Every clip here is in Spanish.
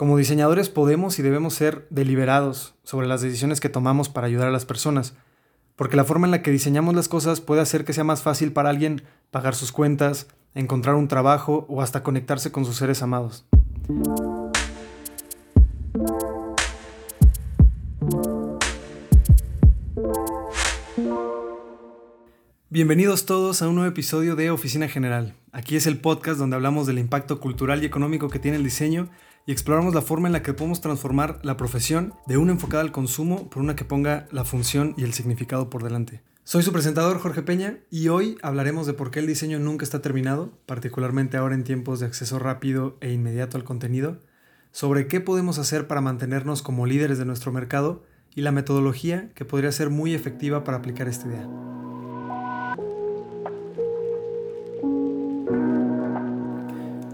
Como diseñadores podemos y debemos ser deliberados sobre las decisiones que tomamos para ayudar a las personas, porque la forma en la que diseñamos las cosas puede hacer que sea más fácil para alguien pagar sus cuentas, encontrar un trabajo o hasta conectarse con sus seres amados. Bienvenidos todos a un nuevo episodio de Oficina General. Aquí es el podcast donde hablamos del impacto cultural y económico que tiene el diseño y exploramos la forma en la que podemos transformar la profesión de una enfocada al consumo por una que ponga la función y el significado por delante. Soy su presentador Jorge Peña y hoy hablaremos de por qué el diseño nunca está terminado, particularmente ahora en tiempos de acceso rápido e inmediato al contenido, sobre qué podemos hacer para mantenernos como líderes de nuestro mercado y la metodología que podría ser muy efectiva para aplicar esta idea.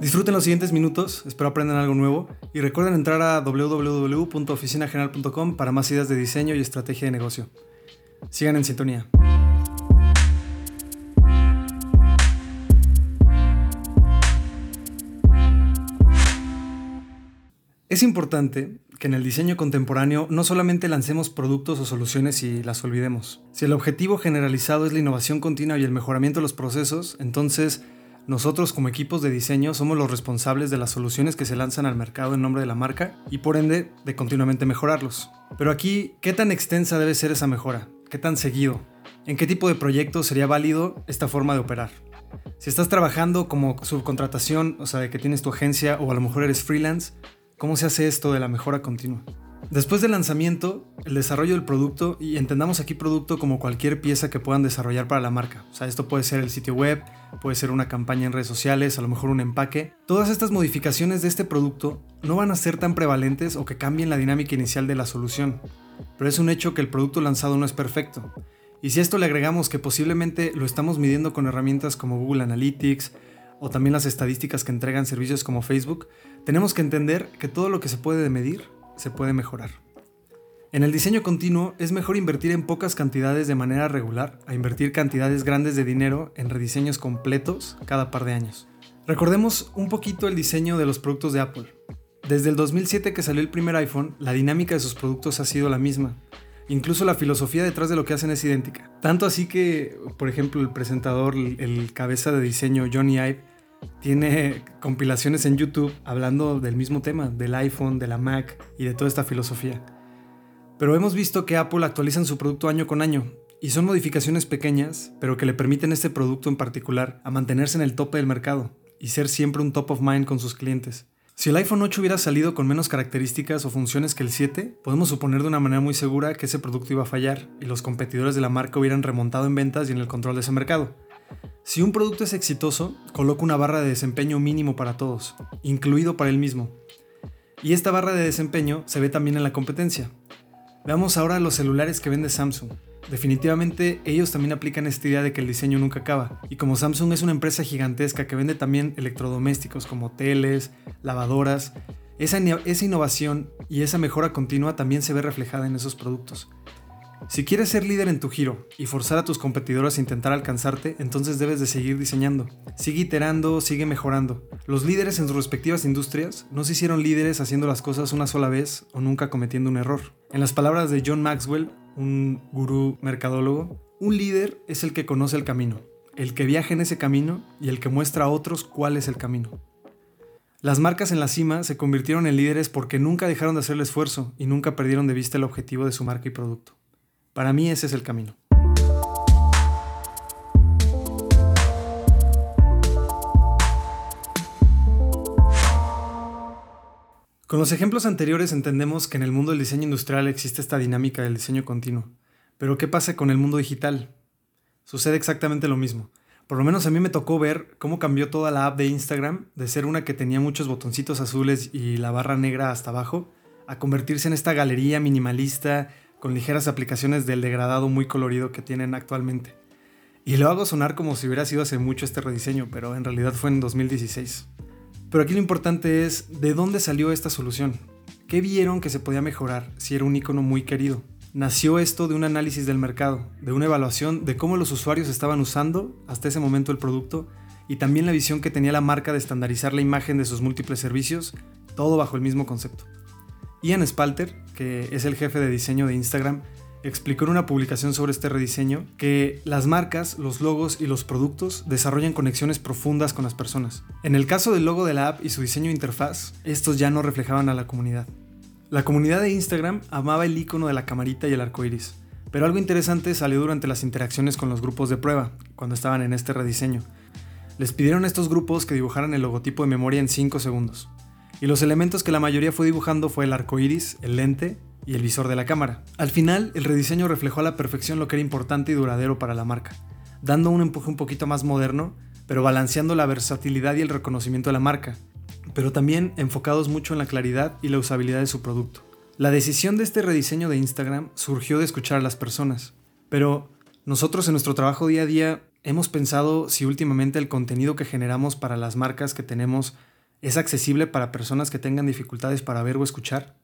Disfruten los siguientes minutos, espero aprendan algo nuevo y recuerden entrar a www.oficinageneral.com para más ideas de diseño y estrategia de negocio. Sigan en sintonía. Es importante que en el diseño contemporáneo no solamente lancemos productos o soluciones y las olvidemos. Si el objetivo generalizado es la innovación continua y el mejoramiento de los procesos, entonces nosotros como equipos de diseño somos los responsables de las soluciones que se lanzan al mercado en nombre de la marca y por ende de continuamente mejorarlos. Pero aquí, ¿qué tan extensa debe ser esa mejora? ¿Qué tan seguido? ¿En qué tipo de proyecto sería válido esta forma de operar? Si estás trabajando como subcontratación, o sea, de que tienes tu agencia o a lo mejor eres freelance, ¿cómo se hace esto de la mejora continua? Después del lanzamiento, el desarrollo del producto, y entendamos aquí producto como cualquier pieza que puedan desarrollar para la marca. O sea, esto puede ser el sitio web, puede ser una campaña en redes sociales, a lo mejor un empaque. Todas estas modificaciones de este producto no van a ser tan prevalentes o que cambien la dinámica inicial de la solución. Pero es un hecho que el producto lanzado no es perfecto. Y si a esto le agregamos que posiblemente lo estamos midiendo con herramientas como Google Analytics o también las estadísticas que entregan servicios como Facebook, tenemos que entender que todo lo que se puede medir se puede mejorar. En el diseño continuo es mejor invertir en pocas cantidades de manera regular a invertir cantidades grandes de dinero en rediseños completos cada par de años. Recordemos un poquito el diseño de los productos de Apple. Desde el 2007 que salió el primer iPhone, la dinámica de sus productos ha sido la misma. Incluso la filosofía detrás de lo que hacen es idéntica. Tanto así que, por ejemplo, el presentador, el cabeza de diseño Johnny Ive, tiene compilaciones en YouTube hablando del mismo tema, del iPhone, de la Mac y de toda esta filosofía. Pero hemos visto que Apple actualiza su producto año con año y son modificaciones pequeñas, pero que le permiten a este producto en particular a mantenerse en el tope del mercado y ser siempre un top of mind con sus clientes. Si el iPhone 8 hubiera salido con menos características o funciones que el 7, podemos suponer de una manera muy segura que ese producto iba a fallar y los competidores de la marca hubieran remontado en ventas y en el control de ese mercado. Si un producto es exitoso, coloca una barra de desempeño mínimo para todos, incluido para él mismo. Y esta barra de desempeño se ve también en la competencia. Veamos ahora los celulares que vende Samsung. Definitivamente ellos también aplican esta idea de que el diseño nunca acaba. Y como Samsung es una empresa gigantesca que vende también electrodomésticos como teles, lavadoras, esa, esa innovación y esa mejora continua también se ve reflejada en esos productos. Si quieres ser líder en tu giro y forzar a tus competidores a intentar alcanzarte, entonces debes de seguir diseñando. Sigue iterando, sigue mejorando. Los líderes en sus respectivas industrias no se hicieron líderes haciendo las cosas una sola vez o nunca cometiendo un error. En las palabras de John Maxwell, un gurú mercadólogo, un líder es el que conoce el camino, el que viaja en ese camino y el que muestra a otros cuál es el camino. Las marcas en la cima se convirtieron en líderes porque nunca dejaron de hacer el esfuerzo y nunca perdieron de vista el objetivo de su marca y producto. Para mí ese es el camino. Con los ejemplos anteriores entendemos que en el mundo del diseño industrial existe esta dinámica del diseño continuo. Pero ¿qué pasa con el mundo digital? Sucede exactamente lo mismo. Por lo menos a mí me tocó ver cómo cambió toda la app de Instagram de ser una que tenía muchos botoncitos azules y la barra negra hasta abajo, a convertirse en esta galería minimalista con ligeras aplicaciones del degradado muy colorido que tienen actualmente. Y lo hago sonar como si hubiera sido hace mucho este rediseño, pero en realidad fue en 2016. Pero aquí lo importante es de dónde salió esta solución. ¿Qué vieron que se podía mejorar si era un icono muy querido? Nació esto de un análisis del mercado, de una evaluación de cómo los usuarios estaban usando hasta ese momento el producto y también la visión que tenía la marca de estandarizar la imagen de sus múltiples servicios todo bajo el mismo concepto. Ian Spalter, que es el jefe de diseño de Instagram, explicó en una publicación sobre este rediseño que las marcas, los logos y los productos desarrollan conexiones profundas con las personas. En el caso del logo de la app y su diseño de interfaz, estos ya no reflejaban a la comunidad. La comunidad de Instagram amaba el icono de la camarita y el arco iris, pero algo interesante salió durante las interacciones con los grupos de prueba, cuando estaban en este rediseño. Les pidieron a estos grupos que dibujaran el logotipo de memoria en 5 segundos. Y los elementos que la mayoría fue dibujando fue el arco iris, el lente y el visor de la cámara. Al final, el rediseño reflejó a la perfección lo que era importante y duradero para la marca, dando un empuje un poquito más moderno, pero balanceando la versatilidad y el reconocimiento de la marca, pero también enfocados mucho en la claridad y la usabilidad de su producto. La decisión de este rediseño de Instagram surgió de escuchar a las personas, pero nosotros en nuestro trabajo día a día hemos pensado si últimamente el contenido que generamos para las marcas que tenemos es accesible para personas que tengan dificultades para ver o escuchar.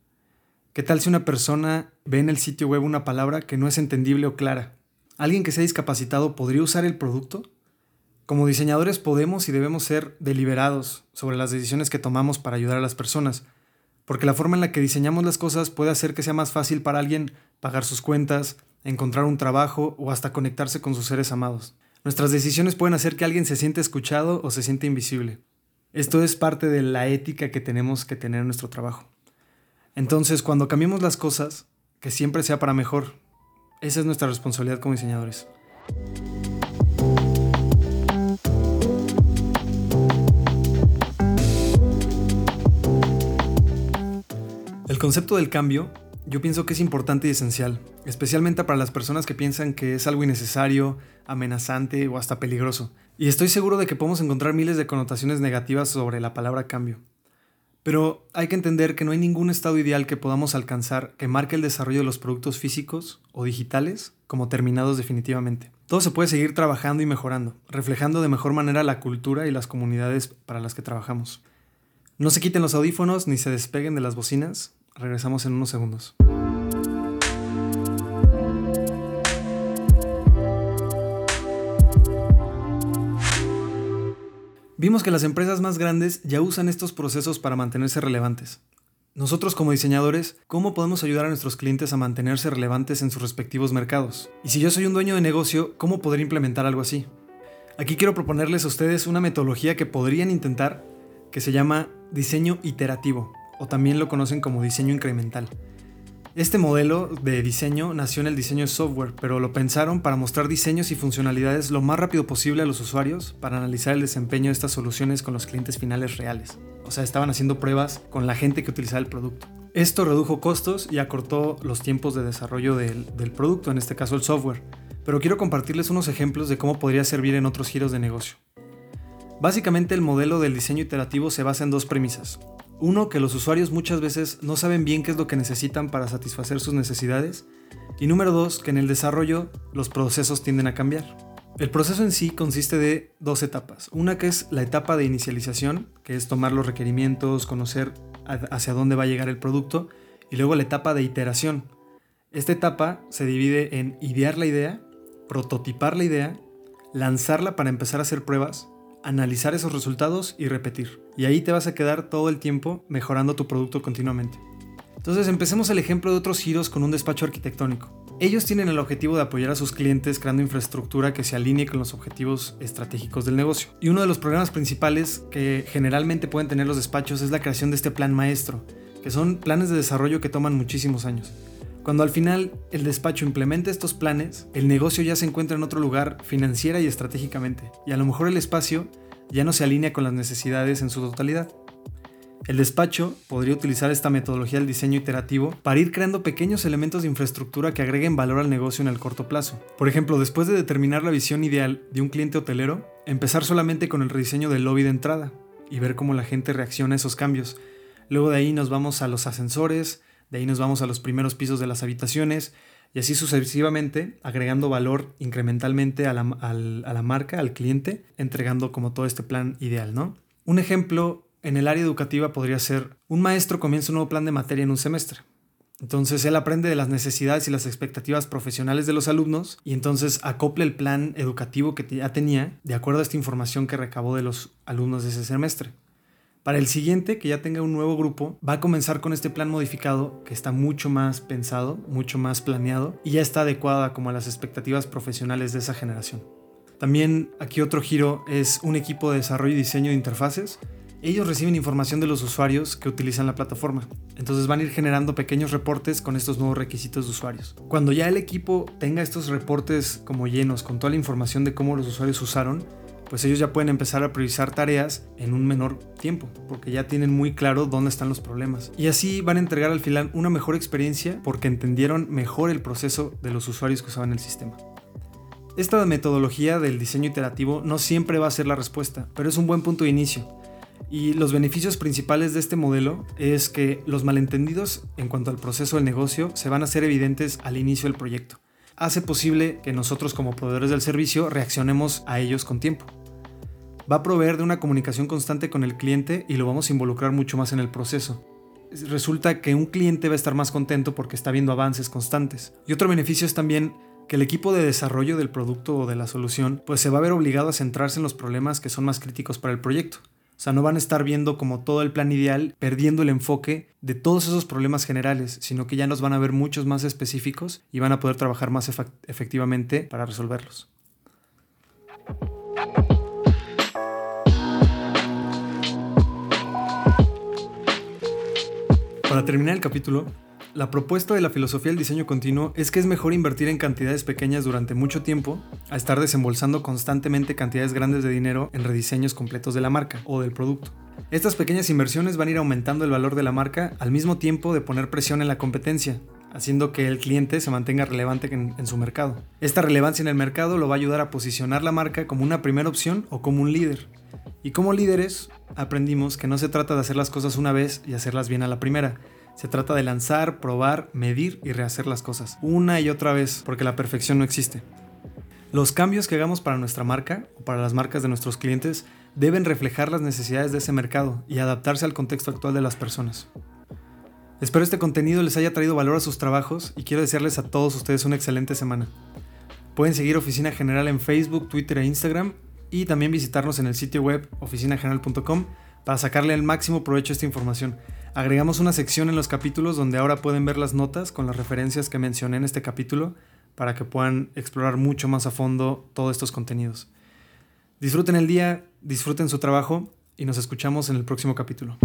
¿Qué tal si una persona ve en el sitio web una palabra que no es entendible o clara? ¿Alguien que sea discapacitado podría usar el producto? Como diseñadores podemos y debemos ser deliberados sobre las decisiones que tomamos para ayudar a las personas, porque la forma en la que diseñamos las cosas puede hacer que sea más fácil para alguien pagar sus cuentas, encontrar un trabajo o hasta conectarse con sus seres amados. Nuestras decisiones pueden hacer que alguien se siente escuchado o se siente invisible. Esto es parte de la ética que tenemos que tener en nuestro trabajo. Entonces, cuando cambiemos las cosas, que siempre sea para mejor. Esa es nuestra responsabilidad como diseñadores. El concepto del cambio yo pienso que es importante y esencial, especialmente para las personas que piensan que es algo innecesario, amenazante o hasta peligroso. Y estoy seguro de que podemos encontrar miles de connotaciones negativas sobre la palabra cambio. Pero hay que entender que no hay ningún estado ideal que podamos alcanzar que marque el desarrollo de los productos físicos o digitales como terminados definitivamente. Todo se puede seguir trabajando y mejorando, reflejando de mejor manera la cultura y las comunidades para las que trabajamos. No se quiten los audífonos ni se despeguen de las bocinas. Regresamos en unos segundos. Vimos que las empresas más grandes ya usan estos procesos para mantenerse relevantes. Nosotros como diseñadores, ¿cómo podemos ayudar a nuestros clientes a mantenerse relevantes en sus respectivos mercados? Y si yo soy un dueño de negocio, ¿cómo poder implementar algo así? Aquí quiero proponerles a ustedes una metodología que podrían intentar que se llama diseño iterativo, o también lo conocen como diseño incremental. Este modelo de diseño nació en el diseño de software, pero lo pensaron para mostrar diseños y funcionalidades lo más rápido posible a los usuarios para analizar el desempeño de estas soluciones con los clientes finales reales. O sea, estaban haciendo pruebas con la gente que utilizaba el producto. Esto redujo costos y acortó los tiempos de desarrollo del, del producto, en este caso el software. Pero quiero compartirles unos ejemplos de cómo podría servir en otros giros de negocio. Básicamente el modelo del diseño iterativo se basa en dos premisas. Uno, que los usuarios muchas veces no saben bien qué es lo que necesitan para satisfacer sus necesidades. Y número dos, que en el desarrollo los procesos tienden a cambiar. El proceso en sí consiste de dos etapas. Una que es la etapa de inicialización, que es tomar los requerimientos, conocer hacia dónde va a llegar el producto, y luego la etapa de iteración. Esta etapa se divide en idear la idea, prototipar la idea, lanzarla para empezar a hacer pruebas analizar esos resultados y repetir. Y ahí te vas a quedar todo el tiempo mejorando tu producto continuamente. Entonces empecemos el ejemplo de otros giros con un despacho arquitectónico. Ellos tienen el objetivo de apoyar a sus clientes creando infraestructura que se alinee con los objetivos estratégicos del negocio. Y uno de los programas principales que generalmente pueden tener los despachos es la creación de este plan maestro, que son planes de desarrollo que toman muchísimos años. Cuando al final el despacho implementa estos planes, el negocio ya se encuentra en otro lugar financiera y estratégicamente, y a lo mejor el espacio ya no se alinea con las necesidades en su totalidad. El despacho podría utilizar esta metodología del diseño iterativo para ir creando pequeños elementos de infraestructura que agreguen valor al negocio en el corto plazo. Por ejemplo, después de determinar la visión ideal de un cliente hotelero, empezar solamente con el rediseño del lobby de entrada y ver cómo la gente reacciona a esos cambios. Luego de ahí nos vamos a los ascensores, de ahí nos vamos a los primeros pisos de las habitaciones y así sucesivamente, agregando valor incrementalmente a la, marca, al cliente, entregando como todo este plan ideal, ¿no? Un ejemplo en el área educativa podría ser, un maestro comienza un nuevo plan de materia en un semestre. Entonces él aprende de las necesidades y las expectativas profesionales de los alumnos y entonces acopla el plan educativo que ya tenía de acuerdo a esta información que recabó de los alumnos de ese semestre. Para el siguiente, que ya tenga un nuevo grupo, va a comenzar con este plan modificado que está mucho más pensado, mucho más planeado y ya está adecuada como a las expectativas profesionales de esa generación. También aquí otro giro es un equipo de desarrollo y diseño de interfaces. Ellos reciben información de los usuarios que utilizan la plataforma, entonces van a ir generando pequeños reportes con estos nuevos requisitos de usuarios. Cuando ya el equipo tenga estos reportes como llenos con toda la información de cómo los usuarios usaron, pues ellos ya pueden empezar a priorizar tareas en un menor tiempo, porque ya tienen muy claro dónde están los problemas. Y así van a entregar al final una mejor experiencia porque entendieron mejor el proceso de los usuarios que usaban el sistema. Esta metodología del diseño iterativo no siempre va a ser la respuesta, pero es un buen punto de inicio. Y los beneficios principales de este modelo es que los malentendidos en cuanto al proceso del negocio se van a hacer evidentes al inicio del proyecto. Hace posible que nosotros como proveedores del servicio reaccionemos a ellos con tiempo va a proveer de una comunicación constante con el cliente y lo vamos a involucrar mucho más en el proceso. Resulta que un cliente va a estar más contento porque está viendo avances constantes. Y otro beneficio es también que el equipo de desarrollo del producto o de la solución pues se va a ver obligado a centrarse en los problemas que son más críticos para el proyecto. O sea, no van a estar viendo como todo el plan ideal, perdiendo el enfoque de todos esos problemas generales, sino que ya nos van a ver muchos más específicos y van a poder trabajar más efectivamente para resolverlos. Para terminar el capítulo, la propuesta de la filosofía del diseño continuo es que es mejor invertir en cantidades pequeñas durante mucho tiempo a estar desembolsando constantemente cantidades grandes de dinero en rediseños completos de la marca o del producto. Estas pequeñas inversiones van a ir aumentando el valor de la marca al mismo tiempo de poner presión en la competencia, haciendo que el cliente se mantenga relevante en, su mercado. Esta relevancia en el mercado lo va a ayudar a posicionar la marca como una primera opción o como un líder. Y como líderes, aprendimos que no se trata de hacer las cosas una vez y hacerlas bien a la primera. Se trata de lanzar, probar, medir y rehacer las cosas una y otra vez, porque la perfección no existe. Los cambios que hagamos para nuestra marca o para las marcas de nuestros clientes deben reflejar las necesidades de ese mercado y adaptarse al contexto actual de las personas. Espero este contenido les haya traído valor a sus trabajos y quiero desearles a todos ustedes una excelente semana. Pueden seguir Oficina General en Facebook, Twitter e Instagram y también visitarnos en el sitio web oficinageneral.com para sacarle el máximo provecho a esta información. Agregamos una sección en los capítulos donde ahora pueden ver las notas con las referencias que mencioné en este capítulo para que puedan explorar mucho más a fondo todos estos contenidos. Disfruten el día, disfruten su trabajo y nos escuchamos en el próximo capítulo.